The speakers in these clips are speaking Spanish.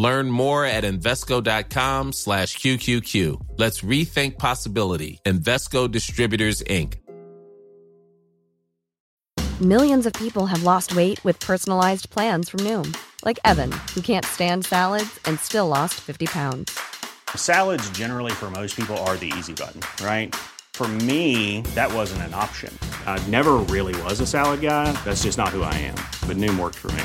Learn more at Invesco.com slash QQQ. Let's rethink possibility. Invesco Distributors, Inc. Millions of people have lost weight with personalized plans from Noom, like Evan, who can't stand salads and still lost 50 pounds. Salads, generally, for most people, are the easy button, right? For me, that wasn't an option. I never really was a salad guy. That's just not who I am. But Noom worked for me.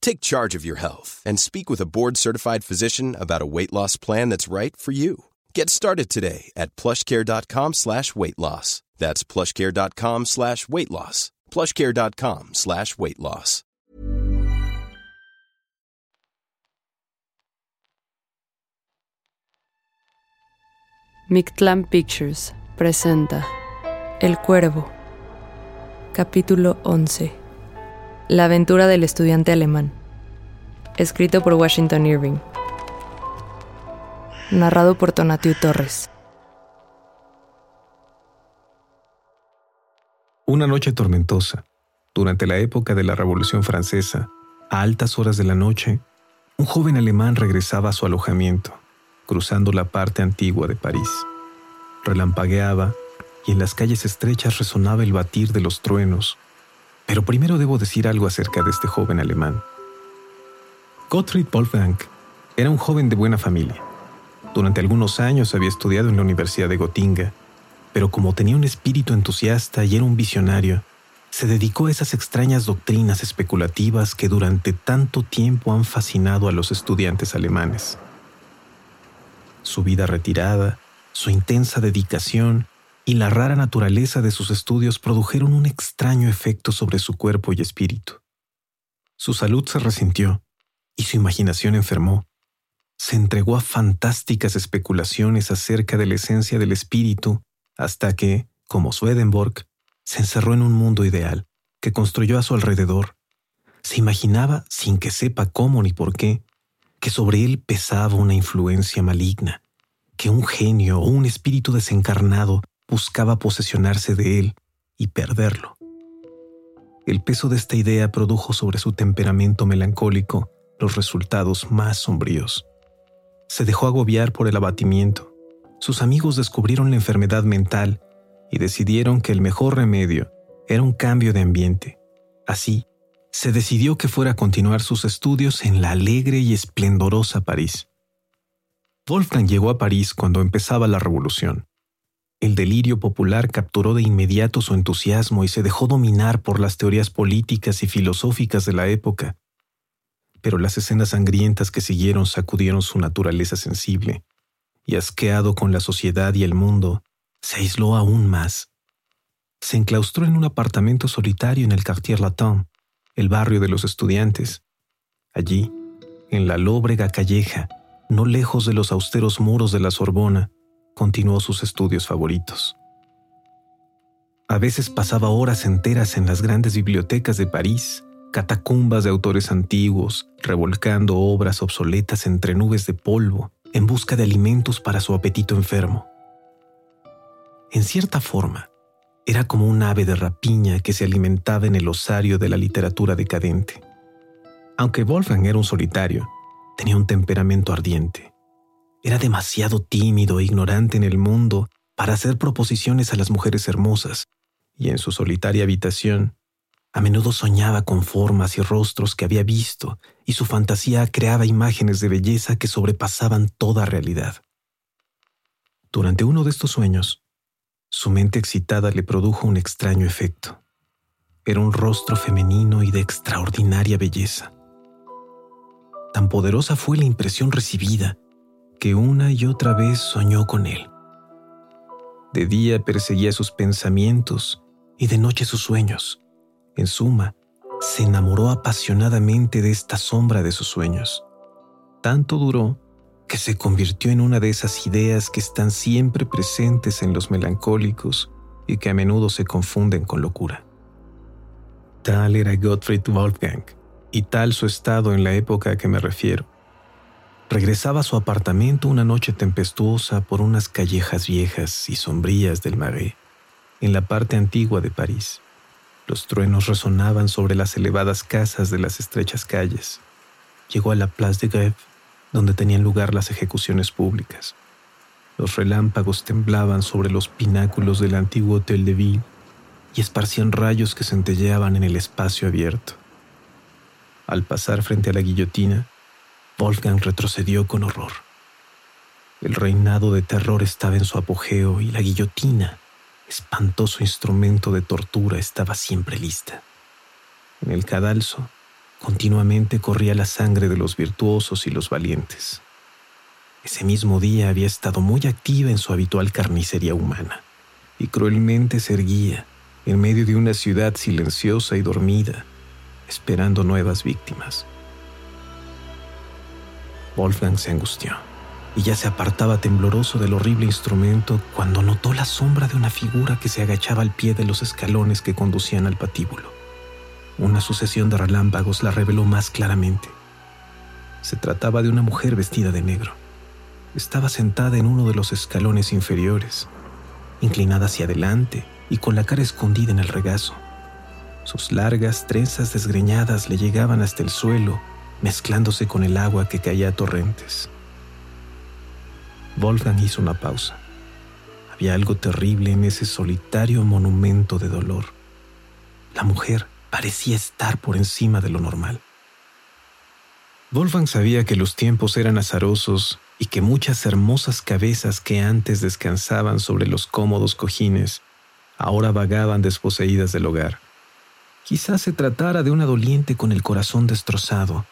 Take charge of your health and speak with a board-certified physician about a weight loss plan that's right for you. Get started today at plushcare.com slash weight loss. That's plushcare.com slash weight loss. plushcare.com slash weight loss. Mictlan Pictures presenta El Cuervo, capítulo 11. La aventura del estudiante alemán. Escrito por Washington Irving. Narrado por Tonatiu Torres. Una noche tormentosa, durante la época de la Revolución Francesa, a altas horas de la noche, un joven alemán regresaba a su alojamiento, cruzando la parte antigua de París. Relampagueaba y en las calles estrechas resonaba el batir de los truenos. Pero primero debo decir algo acerca de este joven alemán. Gottfried Wolfgang era un joven de buena familia. Durante algunos años había estudiado en la Universidad de Gotinga pero como tenía un espíritu entusiasta y era un visionario, se dedicó a esas extrañas doctrinas especulativas que durante tanto tiempo han fascinado a los estudiantes alemanes. Su vida retirada, su intensa dedicación y la rara naturaleza de sus estudios produjeron un extraño efecto sobre su cuerpo y espíritu. Su salud se resintió y su imaginación enfermó. Se entregó a fantásticas especulaciones acerca de la esencia del espíritu hasta que, como Swedenborg, se encerró en un mundo ideal que construyó a su alrededor. Se imaginaba, sin que sepa cómo ni por qué, que sobre él pesaba una influencia maligna, que un genio o un espíritu desencarnado buscaba posesionarse de él y perderlo. El peso de esta idea produjo sobre su temperamento melancólico los resultados más sombríos. Se dejó agobiar por el abatimiento sus amigos descubrieron la enfermedad mental y decidieron que el mejor remedio era un cambio de ambiente. Así, se decidió que fuera a continuar sus estudios en la alegre y esplendorosa París. Wolfgang llegó a París cuando empezaba la revolución. El delirio popular capturó de inmediato su entusiasmo y se dejó dominar por las teorías políticas y filosóficas de la época. Pero las escenas sangrientas que siguieron sacudieron su naturaleza sensible y asqueado con la sociedad y el mundo, se aisló aún más. Se enclaustró en un apartamento solitario en el Quartier Latin, el barrio de los estudiantes. Allí, en la lóbrega calleja, no lejos de los austeros muros de la Sorbona, continuó sus estudios favoritos. A veces pasaba horas enteras en las grandes bibliotecas de París, catacumbas de autores antiguos, revolcando obras obsoletas entre nubes de polvo, en busca de alimentos para su apetito enfermo. En cierta forma, era como un ave de rapiña que se alimentaba en el osario de la literatura decadente. Aunque Wolfgang era un solitario, tenía un temperamento ardiente. Era demasiado tímido e ignorante en el mundo para hacer proposiciones a las mujeres hermosas, y en su solitaria habitación a menudo soñaba con formas y rostros que había visto, y su fantasía creaba imágenes de belleza que sobrepasaban toda realidad. Durante uno de estos sueños, Su mente excitada le produjo un extraño efecto. Era un rostro femenino y de extraordinaria belleza. Tan poderosa fue la impresión recibida que una y otra vez soñó con él. De día perseguía sus pensamientos y de noche sus sueños. En suma, se enamoró apasionadamente de esta sombra de sus sueños. Tanto duró que se convirtió en una de esas ideas que están siempre presentes en los melancólicos y que a menudo se confunden con locura. Tal era Gottfried Wolfgang, y tal su estado en la época a que me refiero. Regresaba a su apartamento una noche tempestuosa por unas callejas viejas y sombrías del Marais, en la parte antigua de París. Los truenos resonaban sobre las elevadas casas de las estrechas calles. Llegó a la Place de Grève donde tenían lugar las ejecuciones públicas. Los relámpagos temblaban sobre los pináculos del antiguo Hotel de Ville y esparcían rayos que centelleaban en el espacio abierto. Al pasar frente a la guillotina, Wolfgang retrocedió con horror. El reinado de terror estaba en su apogeo y la guillotina, espantoso instrumento de tortura, estaba siempre lista. En el cadalso, Continuamente corría la sangre de los virtuosos y los valientes. Ese mismo día había estado muy activa en su habitual carnicería humana y cruelmente se erguía en medio de una ciudad silenciosa y dormida, esperando nuevas víctimas. Wolfgang se angustió y ya se apartaba tembloroso del horrible instrumento cuando notó la sombra de una figura que se agachaba al pie de los escalones que conducían al patíbulo. Una sucesión de relámpagos la reveló más claramente. Se trataba de una mujer vestida de negro. Estaba sentada en uno de los escalones inferiores, inclinada hacia adelante y con la cara escondida en el regazo. Sus largas trenzas desgreñadas le llegaban hasta el suelo, mezclándose con el agua que caía a torrentes. Wolfgang hizo una pausa. Había algo terrible en ese solitario monumento de dolor. La mujer parecía estar por encima de lo normal. Wolfgang sabía que los tiempos eran azarosos y que muchas hermosas cabezas que antes descansaban sobre los cómodos cojines ahora vagaban desposeídas del hogar. Quizás se tratara de una doliente con el corazón destrozado,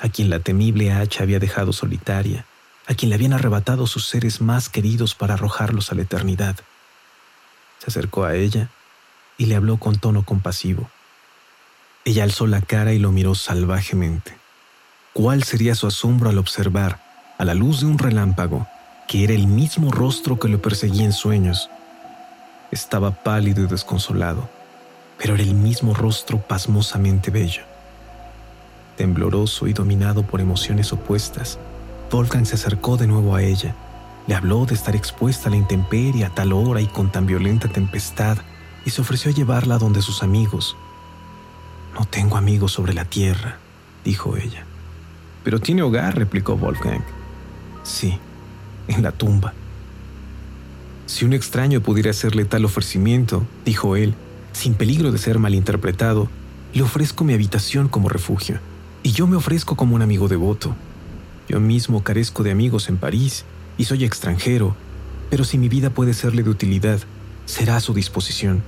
a quien la temible hacha había dejado solitaria, a quien le habían arrebatado sus seres más queridos para arrojarlos a la eternidad. Se acercó a ella y le habló con tono compasivo. Ella alzó la cara y lo miró salvajemente. ¿Cuál sería su asombro al observar, a la luz de un relámpago, que era el mismo rostro que lo perseguía en sueños? Estaba pálido y desconsolado, pero era el mismo rostro pasmosamente bello. Tembloroso y dominado por emociones opuestas, Wolfgang se acercó de nuevo a ella. Le habló de estar expuesta a la intemperie a tal hora y con tan violenta tempestad, y se ofreció a llevarla donde sus amigos, no tengo amigos sobre la tierra, dijo ella. Pero tiene hogar, replicó Wolfgang. Sí, en la tumba. Si un extraño pudiera hacerle tal ofrecimiento, dijo él, sin peligro de ser malinterpretado, le ofrezco mi habitación como refugio, y yo me ofrezco como un amigo devoto. Yo mismo carezco de amigos en París y soy extranjero, pero si mi vida puede serle de utilidad, será a su disposición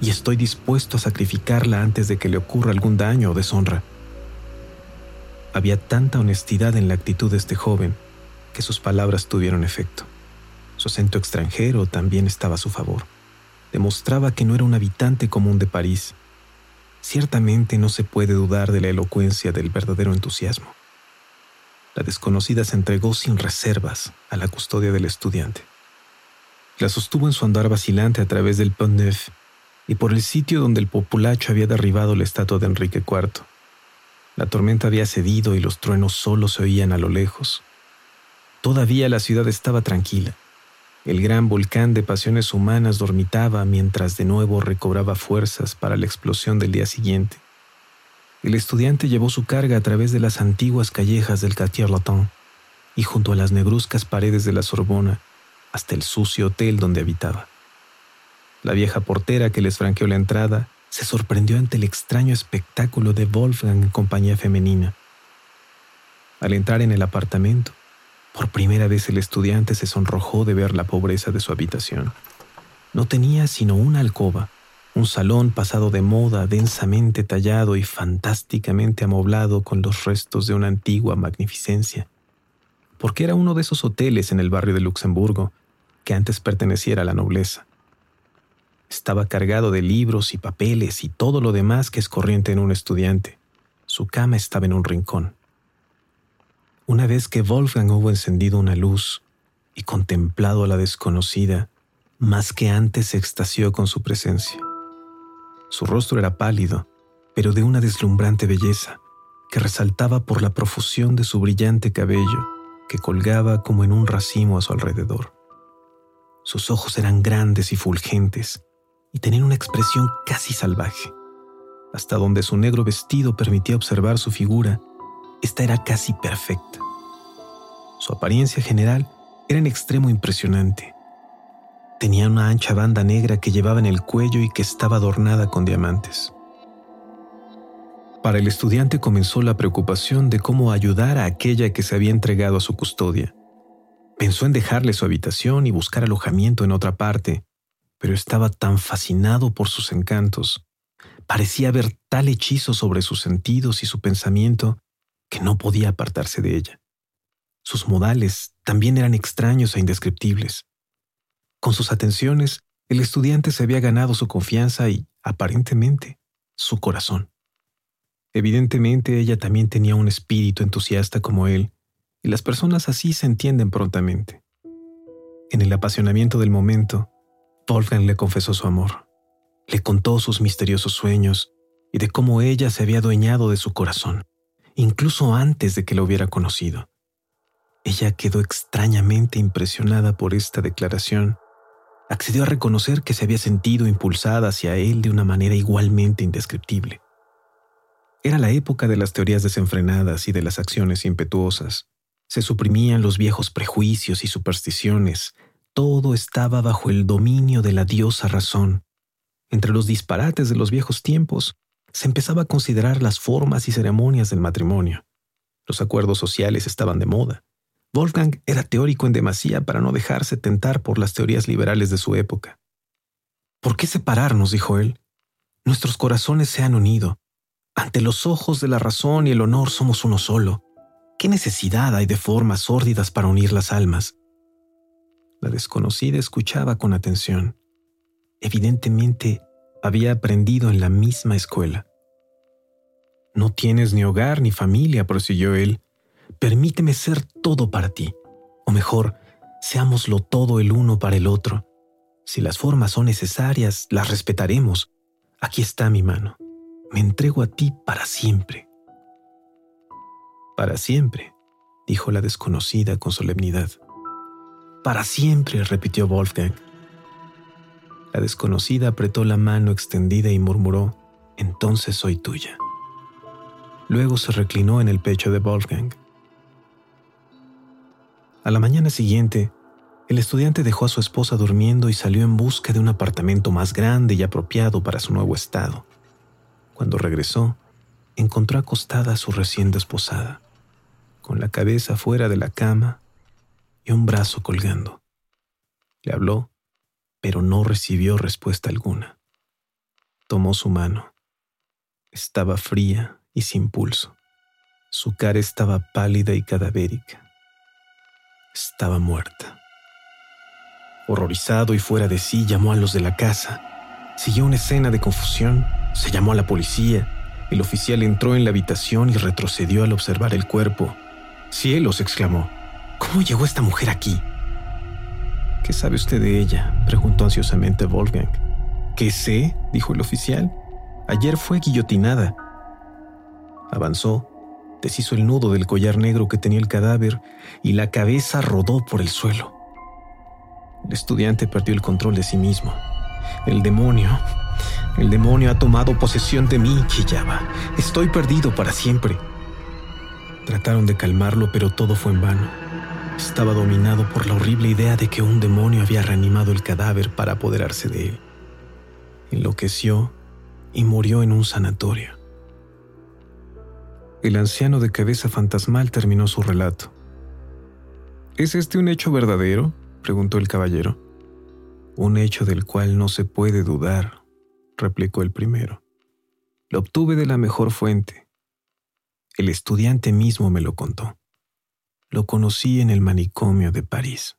y estoy dispuesto a sacrificarla antes de que le ocurra algún daño o deshonra. Había tanta honestidad en la actitud de este joven que sus palabras tuvieron efecto. Su acento extranjero también estaba a su favor. Demostraba que no era un habitante común de París. Ciertamente no se puede dudar de la elocuencia del verdadero entusiasmo. La desconocida se entregó sin reservas a la custodia del estudiante. La sostuvo en su andar vacilante a través del Pont Neuf y por el sitio donde el populacho había derribado la estatua de Enrique IV. La tormenta había cedido y los truenos solo se oían a lo lejos. Todavía la ciudad estaba tranquila. El gran volcán de pasiones humanas dormitaba mientras de nuevo recobraba fuerzas para la explosión del día siguiente. El estudiante llevó su carga a través de las antiguas callejas del Quartier Latin y junto a las negruzcas paredes de la Sorbona hasta el sucio hotel donde habitaba. La vieja portera que les franqueó la entrada se sorprendió ante el extraño espectáculo de Wolfgang en compañía femenina. Al entrar en el apartamento, por primera vez el estudiante se sonrojó de ver la pobreza de su habitación. No tenía sino una alcoba, un salón pasado de moda, densamente tallado y fantásticamente amoblado con los restos de una antigua magnificencia, porque era uno de esos hoteles en el barrio de Luxemburgo que antes perteneciera a la nobleza. Estaba cargado de libros y papeles y todo lo demás que es corriente en un estudiante. Su cama estaba en un rincón. Una vez que Wolfgang hubo encendido una luz y contemplado a la desconocida, más que antes se extasió con su presencia. Su rostro era pálido, pero de una deslumbrante belleza, que resaltaba por la profusión de su brillante cabello, que colgaba como en un racimo a su alrededor. Sus ojos eran grandes y fulgentes, y tenían una expresión casi salvaje. Hasta donde su negro vestido permitía observar su figura, esta era casi perfecta. Su apariencia general era en extremo impresionante. Tenía una ancha banda negra que llevaba en el cuello y que estaba adornada con diamantes. Para el estudiante comenzó la preocupación de cómo ayudar a aquella que se había entregado a su custodia. Pensó en dejarle su habitación y buscar alojamiento en otra parte, pero estaba tan fascinado por sus encantos. Parecía ver tal hechizo sobre sus sentidos y su pensamiento que no podía apartarse de ella. Sus modales también eran extraños e indescriptibles. Con sus atenciones, el estudiante se había ganado su confianza y, aparentemente, su corazón. Evidentemente ella también tenía un espíritu entusiasta como él, y las personas así se entienden prontamente. En el apasionamiento del momento, Wolfgang le confesó su amor. Le contó sus misteriosos sueños y de cómo ella se había adueñado de su corazón, incluso antes de que lo hubiera conocido. Ella quedó extrañamente impresionada por esta declaración accedió a reconocer que se había sentido impulsada hacia él de una manera igualmente indescriptible. Era la época de las teorías desenfrenadas y de las acciones impetuosas. Se suprimían los viejos prejuicios y supersticiones. Todo estaba bajo el dominio de la diosa razón. Entre los disparates de los viejos tiempos, se empezaba a considerar las formas y ceremonias del matrimonio. Los acuerdos sociales estaban de moda. Wolfgang era teórico en demasía para no dejarse tentar por las teorías liberales de su época. ¿Por qué separarnos? dijo él. Nuestros corazones se han unido. Ante los ojos de la razón y el honor somos uno solo. ¿Qué necesidad hay de formas sórdidas para unir las almas? La desconocida escuchaba con atención. Evidentemente, había aprendido en la misma escuela. No tienes ni hogar ni familia, prosiguió él permíteme ser todo para ti, o mejor, seámoslo todo el uno para el otro. Si las formas son necesarias, las respetaremos. Aquí está mi mano. Me entrego a ti para siempre. Para siempre, dijo la desconocida con solemnidad. Para siempre, repitió Wolfgang. La desconocida apretó la mano extendida y murmuró, entonces soy tuya. Luego se reclinó en el pecho de Wolfgang. A la mañana siguiente, el estudiante dejó a su esposa durmiendo y salió en busca de un apartamento más grande y apropiado para su nuevo estado. Cuando regresó, encontró acostada a su recién desposada, con la cabeza fuera de la cama y un brazo colgando. Le habló, pero no recibió respuesta alguna. Tomó su mano. Estaba fría y sin pulso. Su cara estaba pálida y cadavérica estaba muerta. Horrorizado y fuera de sí, llamó a los de la casa. Siguió una escena de confusión, se llamó a la policía. El oficial entró en la habitación y retrocedió al observar el cuerpo. Cielos, exclamó. ¿Cómo llegó esta mujer aquí? ¿Qué sabe usted de ella? preguntó ansiosamente Wolfgang. ¿Qué sé? dijo el oficial. Ayer fue guillotinada. Avanzó deshizo el nudo del collar negro que tenía el cadáver y la cabeza rodó por el suelo. El estudiante perdió el control de sí mismo. El demonio, el demonio ha tomado posesión de mí, chillaba. Estoy perdido para siempre. Trataron de calmarlo, pero todo fue en vano. Estaba dominado por la horrible idea de que un demonio había reanimado el cadáver para apoderarse de él. Enloqueció y murió en un sanatorio. El anciano de cabeza fantasmal terminó su relato. ¿Es este un hecho verdadero? preguntó el caballero. Un hecho del cual no se puede dudar, replicó el primero. Lo obtuve de la mejor fuente. El estudiante mismo me lo contó. Lo conocí en el manicomio de París.